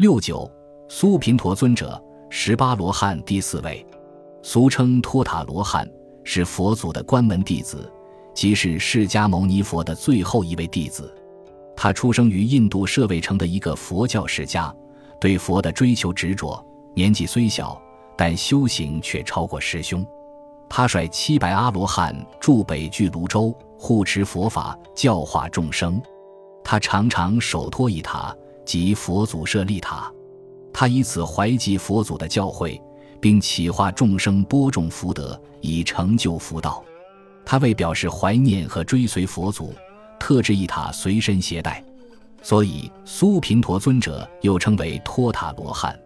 六九苏频陀尊者，十八罗汉第四位，俗称托塔罗汉，是佛祖的关门弟子，即是释迦牟尼佛的最后一位弟子。他出生于印度舍卫城的一个佛教世家，对佛的追求执着，年纪虽小，但修行却超过师兄。他率七百阿罗汉驻北俱泸州，护持佛法，教化众生。他常常手托一塔，即佛祖舍利塔。他以此怀集佛祖的教诲，并启化众生，播种福德，以成就福道。他为表示怀念和追随佛祖。特制一塔随身携带，所以苏频陀尊者又称为托塔罗汉。